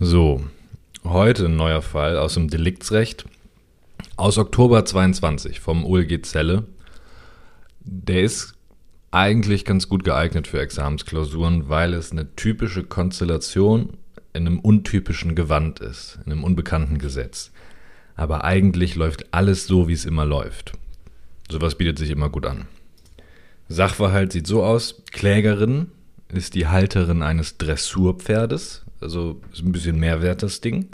So, heute ein neuer Fall aus dem Deliktsrecht aus Oktober 22 vom OLG Zelle. Der ist eigentlich ganz gut geeignet für Examensklausuren, weil es eine typische Konstellation in einem untypischen Gewand ist, in einem unbekannten Gesetz. Aber eigentlich läuft alles so, wie es immer läuft. Sowas bietet sich immer gut an. Sachverhalt sieht so aus: Klägerin ist die Halterin eines Dressurpferdes, also ist ein bisschen mehr wert das Ding.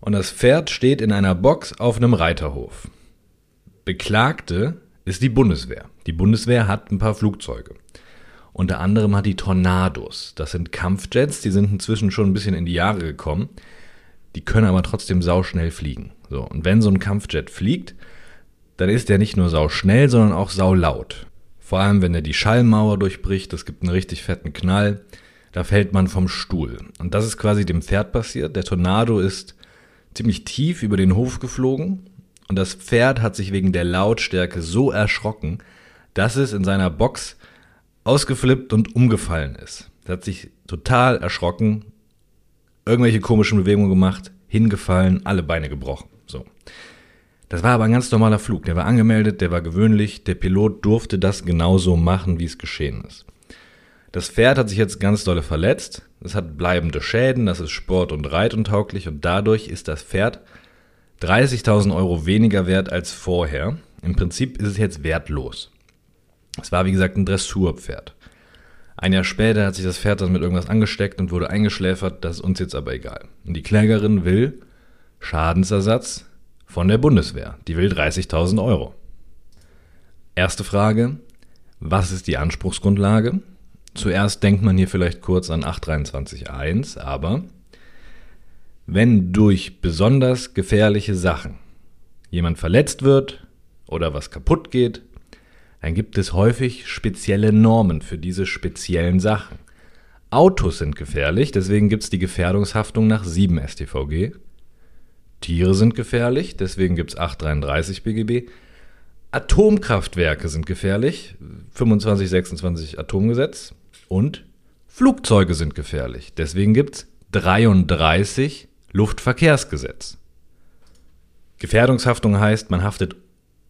Und das Pferd steht in einer Box auf einem Reiterhof. Beklagte ist die Bundeswehr. Die Bundeswehr hat ein paar Flugzeuge. Unter anderem hat die Tornados. Das sind Kampfjets, die sind inzwischen schon ein bisschen in die Jahre gekommen. Die können aber trotzdem sauschnell fliegen. So, und wenn so ein Kampfjet fliegt, dann ist der nicht nur sauschnell, sondern auch saulaut. Vor allem, wenn er die Schallmauer durchbricht, das gibt einen richtig fetten Knall, da fällt man vom Stuhl. Und das ist quasi dem Pferd passiert. Der Tornado ist ziemlich tief über den Hof geflogen und das Pferd hat sich wegen der Lautstärke so erschrocken, dass es in seiner Box ausgeflippt und umgefallen ist. Es hat sich total erschrocken, irgendwelche komischen Bewegungen gemacht, hingefallen, alle Beine gebrochen. So. Das war aber ein ganz normaler Flug. Der war angemeldet, der war gewöhnlich. Der Pilot durfte das genauso machen, wie es geschehen ist. Das Pferd hat sich jetzt ganz dolle verletzt. Es hat bleibende Schäden, das ist sport- und reituntauglich und dadurch ist das Pferd 30.000 Euro weniger wert als vorher. Im Prinzip ist es jetzt wertlos. Es war wie gesagt ein Dressurpferd. Ein Jahr später hat sich das Pferd dann mit irgendwas angesteckt und wurde eingeschläfert, das ist uns jetzt aber egal. Und die Klägerin will Schadensersatz von der Bundeswehr. Die will 30.000 Euro. Erste Frage, was ist die Anspruchsgrundlage? Zuerst denkt man hier vielleicht kurz an 823.1, aber wenn durch besonders gefährliche Sachen jemand verletzt wird oder was kaputt geht, dann gibt es häufig spezielle Normen für diese speziellen Sachen. Autos sind gefährlich, deswegen gibt es die Gefährdungshaftung nach 7 StVG. Tiere sind gefährlich, deswegen gibt es 833 BGB. Atomkraftwerke sind gefährlich, 2526 Atomgesetz. Und Flugzeuge sind gefährlich. Deswegen gibt es 33 Luftverkehrsgesetz. Gefährdungshaftung heißt, man haftet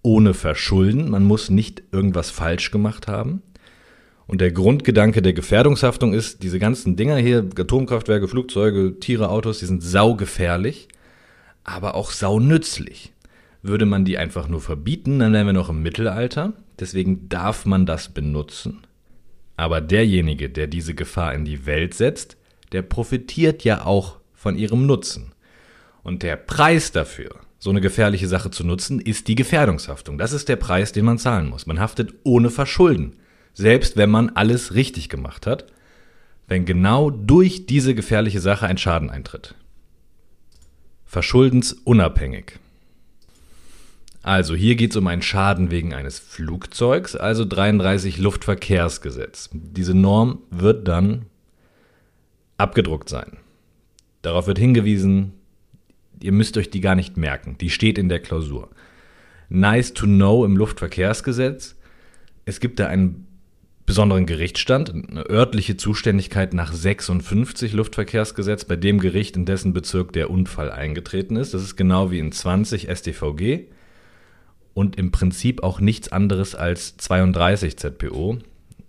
ohne Verschulden, man muss nicht irgendwas falsch gemacht haben. Und der Grundgedanke der Gefährdungshaftung ist, diese ganzen Dinger hier, Atomkraftwerke, Flugzeuge, Tiere, Autos, die sind saugefährlich, aber auch saunützlich. Würde man die einfach nur verbieten, dann wären wir noch im Mittelalter. Deswegen darf man das benutzen. Aber derjenige, der diese Gefahr in die Welt setzt, der profitiert ja auch von ihrem Nutzen. Und der Preis dafür, so eine gefährliche Sache zu nutzen, ist die Gefährdungshaftung. Das ist der Preis, den man zahlen muss. Man haftet ohne Verschulden, selbst wenn man alles richtig gemacht hat, wenn genau durch diese gefährliche Sache ein Schaden eintritt. Verschuldensunabhängig. Also hier geht es um einen Schaden wegen eines Flugzeugs, also 33 Luftverkehrsgesetz. Diese Norm wird dann abgedruckt sein. Darauf wird hingewiesen, ihr müsst euch die gar nicht merken, die steht in der Klausur. Nice to know im Luftverkehrsgesetz. Es gibt da einen besonderen Gerichtsstand, eine örtliche Zuständigkeit nach 56 Luftverkehrsgesetz bei dem Gericht, in dessen Bezirk der Unfall eingetreten ist. Das ist genau wie in 20 StVG und im Prinzip auch nichts anderes als 32 ZPO.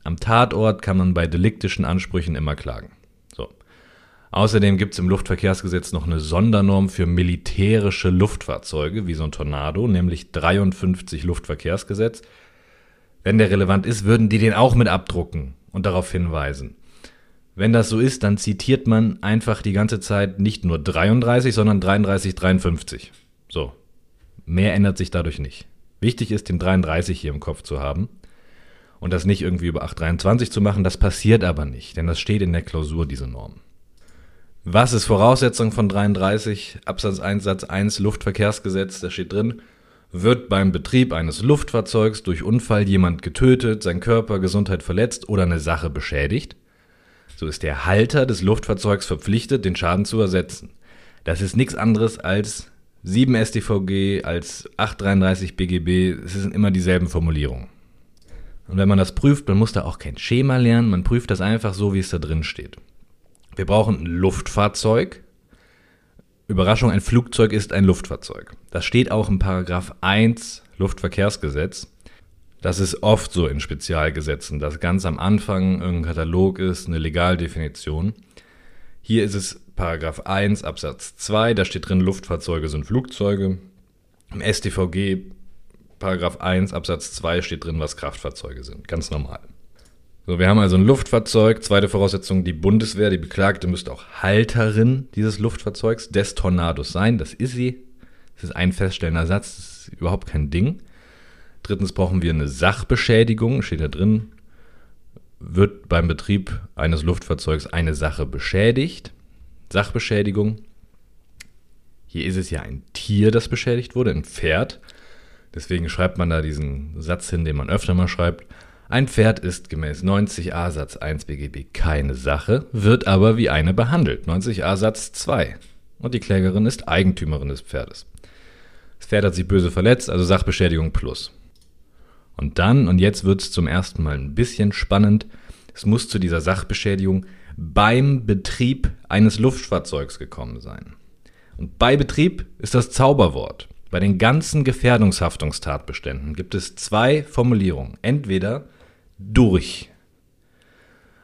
Am Tatort kann man bei deliktischen Ansprüchen immer klagen. So. Außerdem gibt es im Luftverkehrsgesetz noch eine Sondernorm für militärische Luftfahrzeuge, wie so ein Tornado, nämlich 53 Luftverkehrsgesetz. Wenn der relevant ist, würden die den auch mit abdrucken und darauf hinweisen. Wenn das so ist, dann zitiert man einfach die ganze Zeit nicht nur 33, sondern 33, 53. So. Mehr ändert sich dadurch nicht. Wichtig ist, den 33 hier im Kopf zu haben und das nicht irgendwie über 823 zu machen. Das passiert aber nicht, denn das steht in der Klausur, diese Norm. Was ist Voraussetzung von 33 Absatz 1 Satz 1 Luftverkehrsgesetz? Da steht drin, wird beim Betrieb eines Luftfahrzeugs durch Unfall jemand getötet, sein Körper, Gesundheit verletzt oder eine Sache beschädigt, so ist der Halter des Luftfahrzeugs verpflichtet, den Schaden zu ersetzen. Das ist nichts anderes als 7 StVG als 833 BGB, es sind immer dieselben Formulierungen. Und wenn man das prüft, man muss da auch kein Schema lernen, man prüft das einfach so, wie es da drin steht. Wir brauchen ein Luftfahrzeug. Überraschung, ein Flugzeug ist ein Luftfahrzeug. Das steht auch im Paragraph 1 Luftverkehrsgesetz. Das ist oft so in Spezialgesetzen, dass ganz am Anfang irgendein Katalog ist, eine Legaldefinition. Hier ist es Paragraph 1 Absatz 2, da steht drin, Luftfahrzeuge sind Flugzeuge. Im StVG Paragraph 1 Absatz 2 steht drin, was Kraftfahrzeuge sind. Ganz normal. So, wir haben also ein Luftfahrzeug. Zweite Voraussetzung, die Bundeswehr, die Beklagte müsste auch Halterin dieses Luftfahrzeugs, des Tornados sein. Das ist sie. Das ist ein feststellender Satz, das ist überhaupt kein Ding. Drittens brauchen wir eine Sachbeschädigung, steht da drin. Wird beim Betrieb eines Luftfahrzeugs eine Sache beschädigt? Sachbeschädigung. Hier ist es ja ein Tier, das beschädigt wurde, ein Pferd. Deswegen schreibt man da diesen Satz hin, den man öfter mal schreibt. Ein Pferd ist gemäß 90a Satz 1 BGB keine Sache, wird aber wie eine behandelt. 90a Satz 2. Und die Klägerin ist Eigentümerin des Pferdes. Das Pferd hat sich böse verletzt, also Sachbeschädigung plus. Und dann, und jetzt wird es zum ersten Mal ein bisschen spannend, es muss zu dieser Sachbeschädigung beim Betrieb eines Luftfahrzeugs gekommen sein. Und bei Betrieb ist das Zauberwort. Bei den ganzen Gefährdungshaftungstatbeständen gibt es zwei Formulierungen. Entweder durch.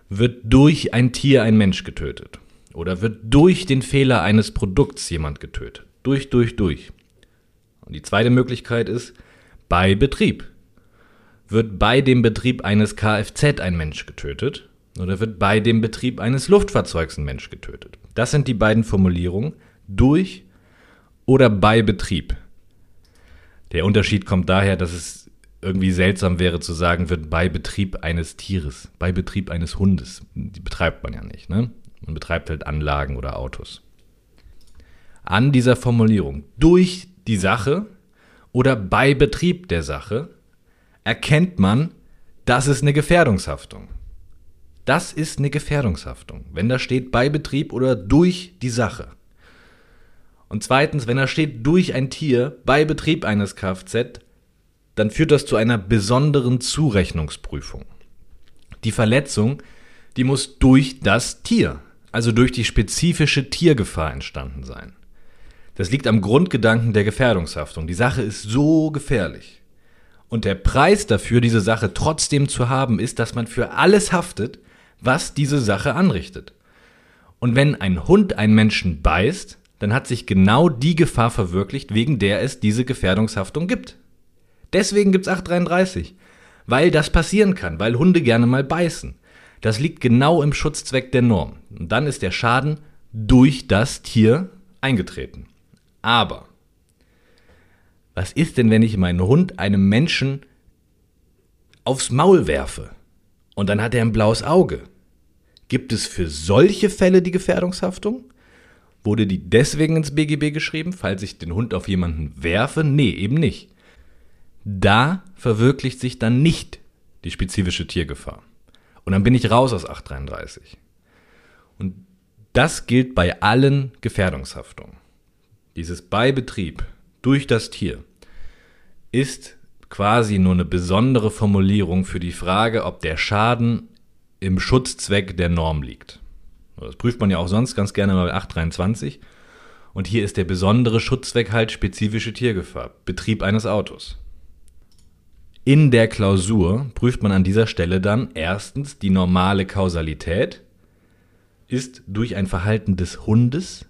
Wird durch ein Tier ein Mensch getötet. Oder wird durch den Fehler eines Produkts jemand getötet. Durch, durch, durch. Und die zweite Möglichkeit ist bei Betrieb wird bei dem Betrieb eines Kfz ein Mensch getötet oder wird bei dem Betrieb eines Luftfahrzeugs ein Mensch getötet. Das sind die beiden Formulierungen durch oder bei Betrieb. Der Unterschied kommt daher, dass es irgendwie seltsam wäre zu sagen, wird bei Betrieb eines Tieres, bei Betrieb eines Hundes. Die betreibt man ja nicht. Ne? Man betreibt halt Anlagen oder Autos. An dieser Formulierung durch die Sache oder bei Betrieb der Sache erkennt man, das ist eine Gefährdungshaftung. Das ist eine Gefährdungshaftung, wenn da steht bei Betrieb oder durch die Sache. Und zweitens, wenn da steht durch ein Tier bei Betrieb eines Kfz, dann führt das zu einer besonderen Zurechnungsprüfung. Die Verletzung, die muss durch das Tier, also durch die spezifische Tiergefahr entstanden sein. Das liegt am Grundgedanken der Gefährdungshaftung. Die Sache ist so gefährlich, und der Preis dafür, diese Sache trotzdem zu haben, ist, dass man für alles haftet, was diese Sache anrichtet. Und wenn ein Hund einen Menschen beißt, dann hat sich genau die Gefahr verwirklicht, wegen der es diese Gefährdungshaftung gibt. Deswegen gibt's 833. Weil das passieren kann, weil Hunde gerne mal beißen. Das liegt genau im Schutzzweck der Norm. Und dann ist der Schaden durch das Tier eingetreten. Aber was ist denn, wenn ich meinen Hund einem Menschen aufs Maul werfe und dann hat er ein blaues Auge? Gibt es für solche Fälle die Gefährdungshaftung? Wurde die deswegen ins BGB geschrieben, falls ich den Hund auf jemanden werfe? Nee, eben nicht. Da verwirklicht sich dann nicht die spezifische Tiergefahr. Und dann bin ich raus aus 833. Und das gilt bei allen Gefährdungshaftungen. Dieses Beibetrieb durch das Tier ist quasi nur eine besondere Formulierung für die Frage, ob der Schaden im Schutzzweck der Norm liegt. Das prüft man ja auch sonst ganz gerne mal bei 823. Und hier ist der besondere Schutzzweck halt spezifische Tiergefahr, Betrieb eines Autos. In der Klausur prüft man an dieser Stelle dann erstens die normale Kausalität. Ist durch ein Verhalten des Hundes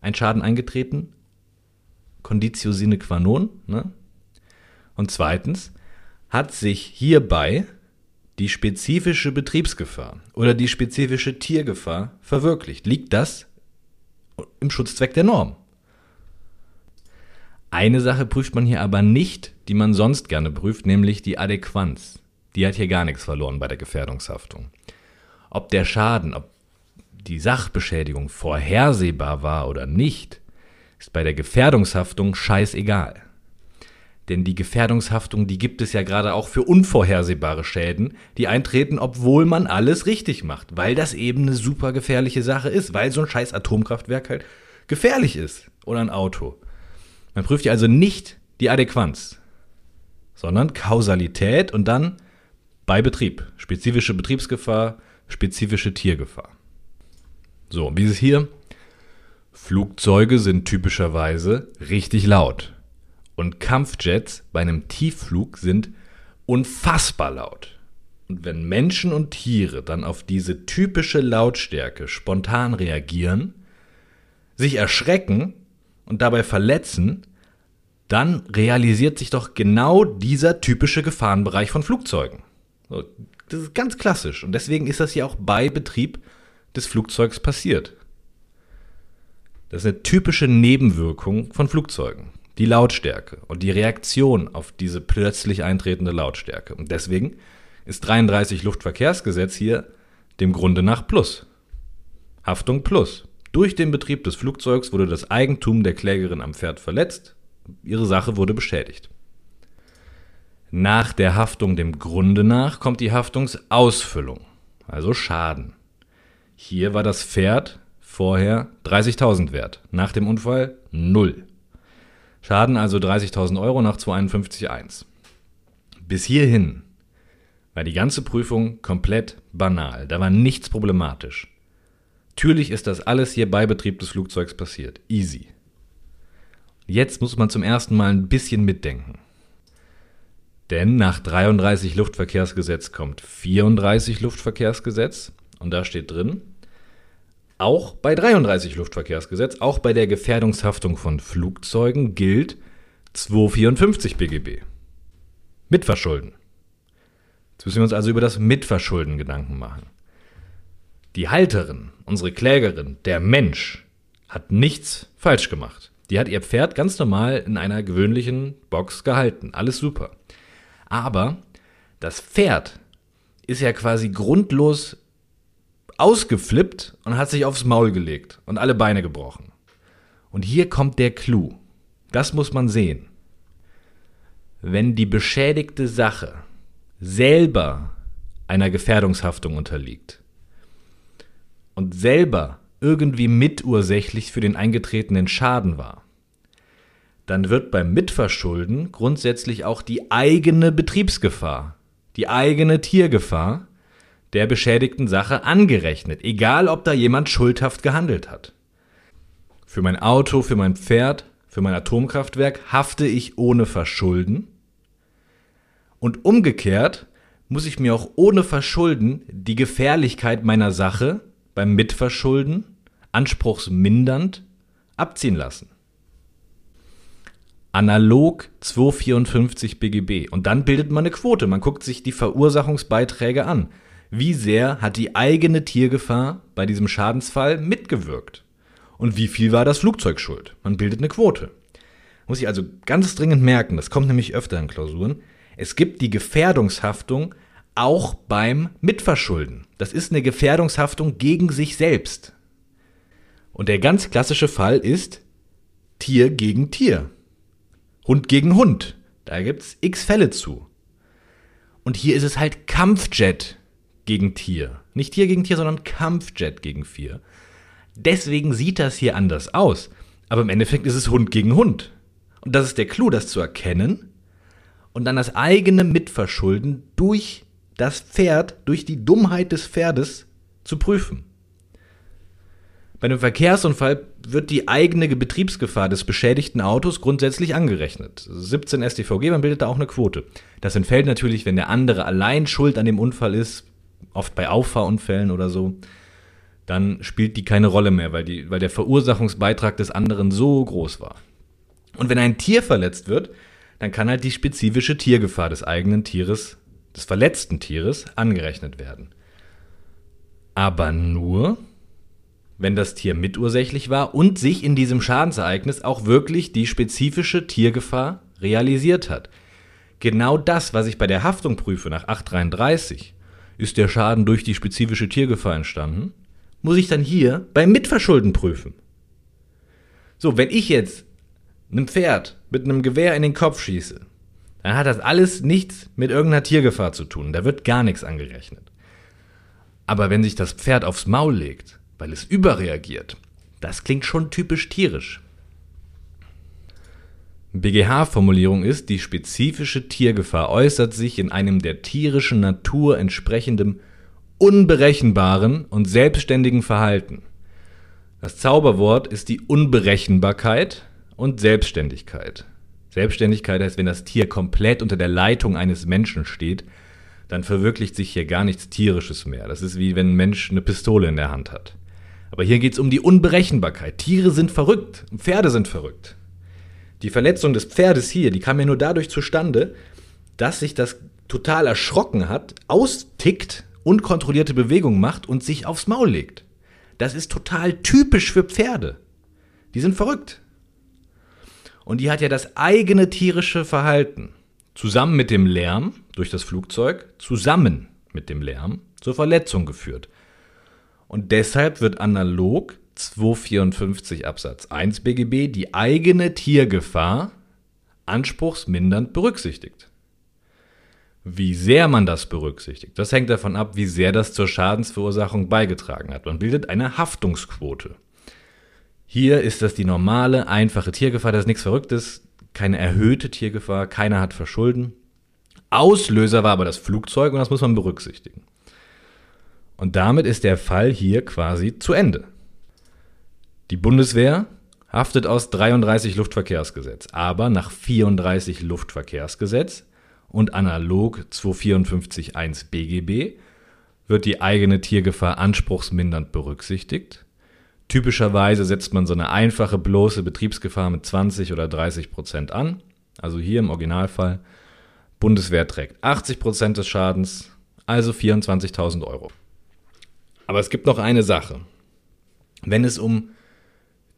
ein Schaden eingetreten Conditio sine qua non. Ne? Und zweitens, hat sich hierbei die spezifische Betriebsgefahr oder die spezifische Tiergefahr verwirklicht? Liegt das im Schutzzweck der Norm? Eine Sache prüft man hier aber nicht, die man sonst gerne prüft, nämlich die Adäquanz. Die hat hier gar nichts verloren bei der Gefährdungshaftung. Ob der Schaden, ob die Sachbeschädigung vorhersehbar war oder nicht, ist bei der Gefährdungshaftung scheißegal. Denn die Gefährdungshaftung, die gibt es ja gerade auch für unvorhersehbare Schäden, die eintreten, obwohl man alles richtig macht, weil das eben eine super gefährliche Sache ist, weil so ein scheiß Atomkraftwerk halt gefährlich ist oder ein Auto. Man prüft ja also nicht die Adäquanz, sondern Kausalität und dann bei Betrieb, spezifische Betriebsgefahr, spezifische Tiergefahr. So, wie ist es hier? Flugzeuge sind typischerweise richtig laut. Und Kampfjets bei einem Tiefflug sind unfassbar laut. Und wenn Menschen und Tiere dann auf diese typische Lautstärke spontan reagieren, sich erschrecken und dabei verletzen, dann realisiert sich doch genau dieser typische Gefahrenbereich von Flugzeugen. Das ist ganz klassisch und deswegen ist das ja auch bei Betrieb des Flugzeugs passiert. Das ist eine typische Nebenwirkung von Flugzeugen. Die Lautstärke und die Reaktion auf diese plötzlich eintretende Lautstärke. Und deswegen ist 33 Luftverkehrsgesetz hier dem Grunde nach Plus. Haftung Plus. Durch den Betrieb des Flugzeugs wurde das Eigentum der Klägerin am Pferd verletzt. Ihre Sache wurde beschädigt. Nach der Haftung dem Grunde nach kommt die Haftungsausfüllung, also Schaden. Hier war das Pferd vorher 30.000 wert, nach dem Unfall 0. Schaden also 30.000 Euro nach 251.1. Bis hierhin war die ganze Prüfung komplett banal, da war nichts problematisch. Natürlich ist das alles hier bei Betrieb des Flugzeugs passiert. Easy. Jetzt muss man zum ersten Mal ein bisschen mitdenken. Denn nach 33 Luftverkehrsgesetz kommt 34 Luftverkehrsgesetz und da steht drin, auch bei 33 Luftverkehrsgesetz, auch bei der Gefährdungshaftung von Flugzeugen gilt 254 BGB. Mitverschulden. Jetzt müssen wir uns also über das Mitverschulden Gedanken machen. Die Halterin, unsere Klägerin, der Mensch, hat nichts falsch gemacht. Die hat ihr Pferd ganz normal in einer gewöhnlichen Box gehalten. Alles super. Aber das Pferd ist ja quasi grundlos ausgeflippt und hat sich aufs Maul gelegt und alle Beine gebrochen. Und hier kommt der Clou. Das muss man sehen. Wenn die beschädigte Sache selber einer Gefährdungshaftung unterliegt, und selber irgendwie mitursächlich für den eingetretenen Schaden war, dann wird beim Mitverschulden grundsätzlich auch die eigene Betriebsgefahr, die eigene Tiergefahr der beschädigten Sache angerechnet, egal ob da jemand schuldhaft gehandelt hat. Für mein Auto, für mein Pferd, für mein Atomkraftwerk hafte ich ohne Verschulden und umgekehrt muss ich mir auch ohne Verschulden die Gefährlichkeit meiner Sache beim Mitverschulden anspruchsmindernd abziehen lassen. Analog 254 BGB. Und dann bildet man eine Quote. Man guckt sich die Verursachungsbeiträge an. Wie sehr hat die eigene Tiergefahr bei diesem Schadensfall mitgewirkt? Und wie viel war das Flugzeug schuld? Man bildet eine Quote. Muss ich also ganz dringend merken, das kommt nämlich öfter in Klausuren. Es gibt die Gefährdungshaftung auch beim Mitverschulden. Das ist eine Gefährdungshaftung gegen sich selbst. Und der ganz klassische Fall ist Tier gegen Tier. Hund gegen Hund. Da gibt's x Fälle zu. Und hier ist es halt Kampfjet gegen Tier. Nicht Tier gegen Tier, sondern Kampfjet gegen Vier. Deswegen sieht das hier anders aus. Aber im Endeffekt ist es Hund gegen Hund. Und das ist der Clou, das zu erkennen und dann das eigene Mitverschulden durch das Pferd durch die Dummheit des Pferdes zu prüfen. Bei einem Verkehrsunfall wird die eigene Betriebsgefahr des beschädigten Autos grundsätzlich angerechnet. 17 StVG, man bildet da auch eine Quote. Das entfällt natürlich, wenn der andere allein schuld an dem Unfall ist, oft bei Auffahrunfällen oder so. Dann spielt die keine Rolle mehr, weil, die, weil der Verursachungsbeitrag des anderen so groß war. Und wenn ein Tier verletzt wird, dann kann halt die spezifische Tiergefahr des eigenen Tieres des verletzten Tieres angerechnet werden. Aber nur, wenn das Tier mitursächlich war und sich in diesem Schadensereignis auch wirklich die spezifische Tiergefahr realisiert hat. Genau das, was ich bei der Haftung prüfe nach 833, ist der Schaden durch die spezifische Tiergefahr entstanden, muss ich dann hier beim Mitverschulden prüfen. So, wenn ich jetzt einem Pferd mit einem Gewehr in den Kopf schieße, dann hat das alles nichts mit irgendeiner Tiergefahr zu tun. Da wird gar nichts angerechnet. Aber wenn sich das Pferd aufs Maul legt, weil es überreagiert, das klingt schon typisch tierisch. BGH-Formulierung ist, die spezifische Tiergefahr äußert sich in einem der tierischen Natur entsprechendem unberechenbaren und selbstständigen Verhalten. Das Zauberwort ist die Unberechenbarkeit und Selbstständigkeit. Selbstständigkeit heißt, wenn das Tier komplett unter der Leitung eines Menschen steht, dann verwirklicht sich hier gar nichts Tierisches mehr. Das ist wie wenn ein Mensch eine Pistole in der Hand hat. Aber hier geht es um die Unberechenbarkeit. Tiere sind verrückt, Pferde sind verrückt. Die Verletzung des Pferdes hier, die kam ja nur dadurch zustande, dass sich das total erschrocken hat, austickt, unkontrollierte Bewegungen macht und sich aufs Maul legt. Das ist total typisch für Pferde. Die sind verrückt. Und die hat ja das eigene tierische Verhalten zusammen mit dem Lärm durch das Flugzeug, zusammen mit dem Lärm zur Verletzung geführt. Und deshalb wird analog 254 Absatz 1 BGB die eigene Tiergefahr anspruchsmindernd berücksichtigt. Wie sehr man das berücksichtigt, das hängt davon ab, wie sehr das zur Schadensverursachung beigetragen hat. Man bildet eine Haftungsquote. Hier ist das die normale, einfache Tiergefahr, das ist nichts Verrücktes, keine erhöhte Tiergefahr, keiner hat Verschulden. Auslöser war aber das Flugzeug und das muss man berücksichtigen. Und damit ist der Fall hier quasi zu Ende. Die Bundeswehr haftet aus 33 Luftverkehrsgesetz, aber nach 34 Luftverkehrsgesetz und analog 254.1 BGB wird die eigene Tiergefahr anspruchsmindernd berücksichtigt. Typischerweise setzt man so eine einfache bloße Betriebsgefahr mit 20 oder 30 Prozent an. Also hier im Originalfall. Bundeswehr trägt 80 Prozent des Schadens, also 24.000 Euro. Aber es gibt noch eine Sache. Wenn es um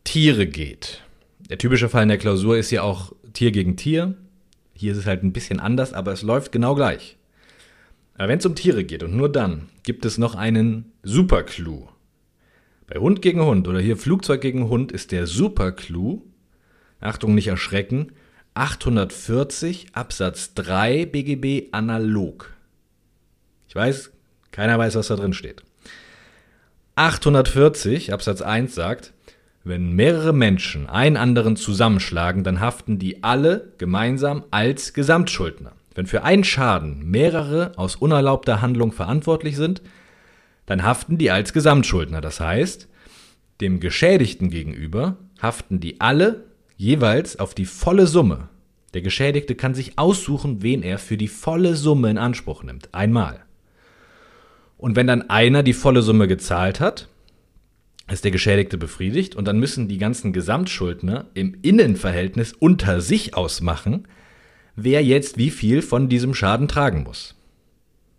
Tiere geht, der typische Fall in der Klausur ist ja auch Tier gegen Tier. Hier ist es halt ein bisschen anders, aber es läuft genau gleich. Aber wenn es um Tiere geht und nur dann, gibt es noch einen Superclou. Bei Hund gegen Hund oder hier Flugzeug gegen Hund ist der Superclou, Achtung, nicht erschrecken, 840 Absatz 3 BGB analog. Ich weiß, keiner weiß, was da drin steht. 840 Absatz 1 sagt, wenn mehrere Menschen einen anderen zusammenschlagen, dann haften die alle gemeinsam als Gesamtschuldner. Wenn für einen Schaden mehrere aus unerlaubter Handlung verantwortlich sind, dann haften die als Gesamtschuldner. Das heißt, dem Geschädigten gegenüber haften die alle jeweils auf die volle Summe. Der Geschädigte kann sich aussuchen, wen er für die volle Summe in Anspruch nimmt. Einmal. Und wenn dann einer die volle Summe gezahlt hat, ist der Geschädigte befriedigt und dann müssen die ganzen Gesamtschuldner im Innenverhältnis unter sich ausmachen, wer jetzt wie viel von diesem Schaden tragen muss.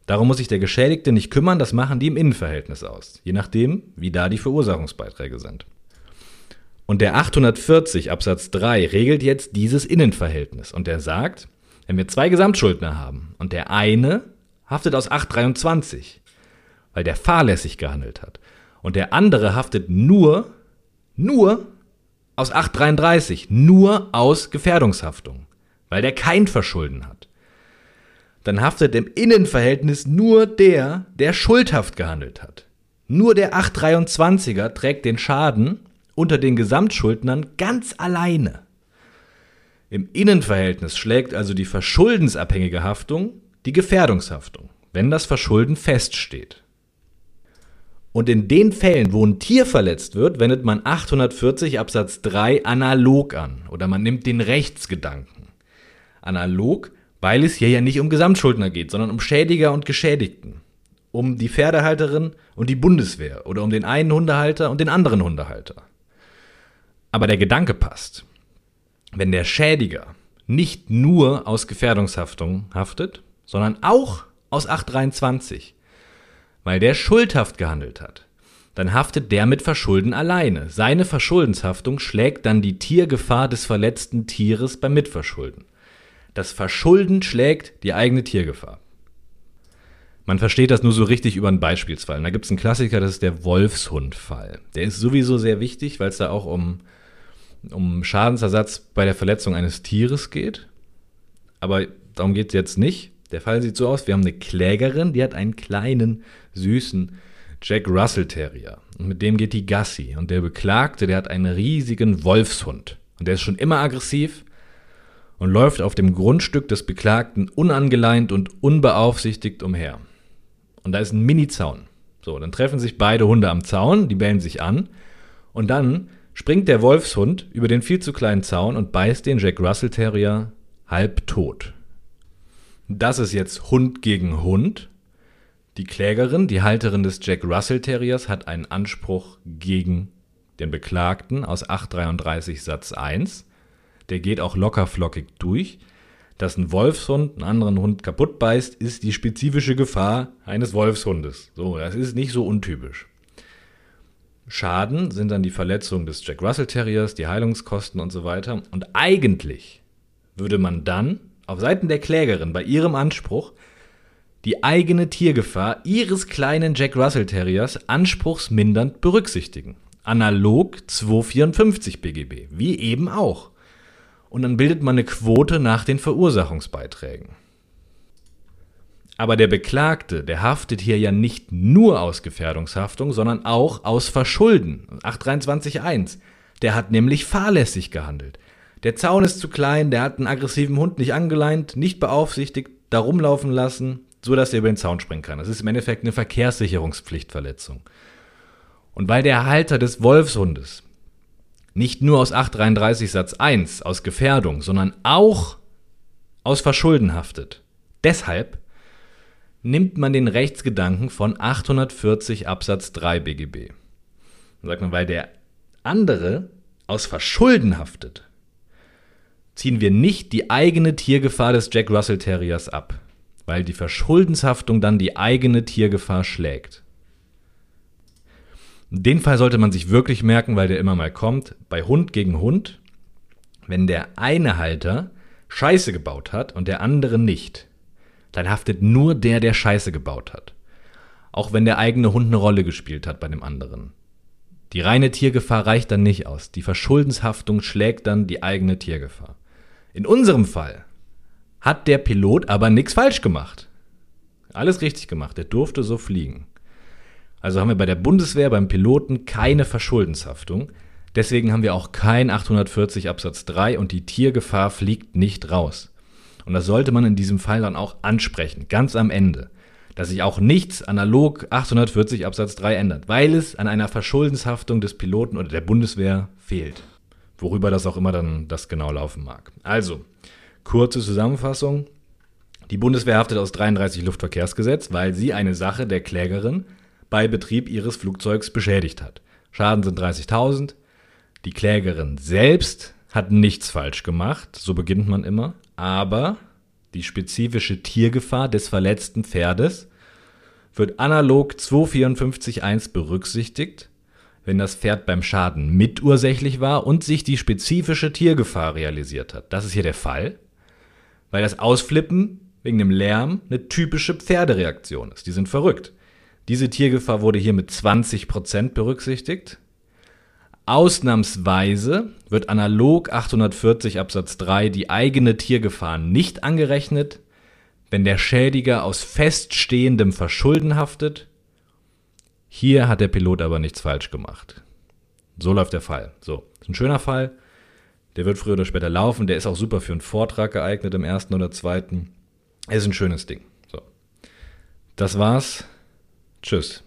Darum muss sich der Geschädigte nicht kümmern, das machen die im Innenverhältnis aus, je nachdem, wie da die Verursachungsbeiträge sind. Und der 840 Absatz 3 regelt jetzt dieses Innenverhältnis und der sagt, wenn wir zwei Gesamtschuldner haben und der eine haftet aus 823, weil der fahrlässig gehandelt hat und der andere haftet nur, nur aus 833, nur aus Gefährdungshaftung, weil der kein Verschulden hat. Dann haftet im Innenverhältnis nur der, der schuldhaft gehandelt hat. Nur der 823er trägt den Schaden unter den Gesamtschuldnern ganz alleine. Im Innenverhältnis schlägt also die verschuldensabhängige Haftung die Gefährdungshaftung, wenn das Verschulden feststeht. Und in den Fällen, wo ein Tier verletzt wird, wendet man 840 Absatz 3 analog an oder man nimmt den Rechtsgedanken. Analog, weil es hier ja nicht um Gesamtschuldner geht, sondern um Schädiger und Geschädigten. Um die Pferdehalterin und die Bundeswehr oder um den einen Hundehalter und den anderen Hundehalter. Aber der Gedanke passt. Wenn der Schädiger nicht nur aus Gefährdungshaftung haftet, sondern auch aus 823, weil der schuldhaft gehandelt hat, dann haftet der mit Verschulden alleine. Seine Verschuldenshaftung schlägt dann die Tiergefahr des verletzten Tieres beim Mitverschulden. Das Verschulden schlägt die eigene Tiergefahr. Man versteht das nur so richtig über einen Beispielsfall. Und da gibt es einen Klassiker, das ist der Wolfshundfall. Der ist sowieso sehr wichtig, weil es da auch um, um Schadensersatz bei der Verletzung eines Tieres geht. Aber darum geht es jetzt nicht. Der Fall sieht so aus, wir haben eine Klägerin, die hat einen kleinen, süßen Jack Russell Terrier. Und mit dem geht die Gassi. Und der Beklagte, der hat einen riesigen Wolfshund. Und der ist schon immer aggressiv und läuft auf dem Grundstück des Beklagten unangeleint und unbeaufsichtigt umher. Und da ist ein Mini-Zaun. So, dann treffen sich beide Hunde am Zaun, die bellen sich an. Und dann springt der Wolfshund über den viel zu kleinen Zaun und beißt den Jack Russell Terrier halb tot. Das ist jetzt Hund gegen Hund. Die Klägerin, die Halterin des Jack Russell Terriers, hat einen Anspruch gegen den Beklagten aus 833 Satz 1. Der geht auch lockerflockig durch. Dass ein Wolfshund einen anderen Hund kaputt beißt, ist die spezifische Gefahr eines Wolfshundes. So, das ist nicht so untypisch. Schaden sind dann die Verletzung des Jack Russell Terriers, die Heilungskosten und so weiter. Und eigentlich würde man dann auf Seiten der Klägerin bei ihrem Anspruch die eigene Tiergefahr ihres kleinen Jack Russell Terriers anspruchsmindernd berücksichtigen. Analog 254 BGB, wie eben auch. Und dann bildet man eine Quote nach den Verursachungsbeiträgen. Aber der Beklagte, der haftet hier ja nicht nur aus Gefährdungshaftung, sondern auch aus Verschulden. 823.1. Der hat nämlich fahrlässig gehandelt. Der Zaun ist zu klein, der hat einen aggressiven Hund nicht angeleint, nicht beaufsichtigt, da rumlaufen lassen, so dass er über den Zaun springen kann. Das ist im Endeffekt eine Verkehrssicherungspflichtverletzung. Und weil der Halter des Wolfshundes nicht nur aus 833 Satz 1 aus Gefährdung, sondern auch aus Verschulden haftet, deshalb nimmt man den Rechtsgedanken von 840 Absatz 3 BGB. Dann sagt man, weil der andere aus Verschulden haftet, ziehen wir nicht die eigene Tiergefahr des Jack Russell Terriers ab, weil die Verschuldenshaftung dann die eigene Tiergefahr schlägt. Den Fall sollte man sich wirklich merken, weil der immer mal kommt. Bei Hund gegen Hund, wenn der eine Halter Scheiße gebaut hat und der andere nicht, dann haftet nur der, der Scheiße gebaut hat. Auch wenn der eigene Hund eine Rolle gespielt hat bei dem anderen. Die reine Tiergefahr reicht dann nicht aus. Die Verschuldenshaftung schlägt dann die eigene Tiergefahr. In unserem Fall hat der Pilot aber nichts falsch gemacht. Alles richtig gemacht. Er durfte so fliegen. Also haben wir bei der Bundeswehr beim Piloten keine Verschuldenshaftung. Deswegen haben wir auch kein 840 Absatz 3 und die Tiergefahr fliegt nicht raus. Und das sollte man in diesem Fall dann auch ansprechen, ganz am Ende. Dass sich auch nichts analog 840 Absatz 3 ändert, weil es an einer Verschuldenshaftung des Piloten oder der Bundeswehr fehlt. Worüber das auch immer dann das genau laufen mag. Also, kurze Zusammenfassung. Die Bundeswehr haftet aus 33 Luftverkehrsgesetz, weil sie eine Sache der Klägerin bei Betrieb ihres Flugzeugs beschädigt hat. Schaden sind 30.000. Die Klägerin selbst hat nichts falsch gemacht, so beginnt man immer, aber die spezifische Tiergefahr des verletzten Pferdes wird analog 254.1 berücksichtigt, wenn das Pferd beim Schaden mitursächlich war und sich die spezifische Tiergefahr realisiert hat. Das ist hier der Fall, weil das Ausflippen wegen dem Lärm eine typische Pferdereaktion ist. Die sind verrückt. Diese Tiergefahr wurde hier mit 20% berücksichtigt. Ausnahmsweise wird analog 840 Absatz 3 die eigene Tiergefahr nicht angerechnet, wenn der Schädiger aus feststehendem Verschulden haftet. Hier hat der Pilot aber nichts falsch gemacht. So läuft der Fall. So, ist ein schöner Fall. Der wird früher oder später laufen. Der ist auch super für einen Vortrag geeignet im ersten oder zweiten. Ist ein schönes Ding. So. Das war's. Tschüss.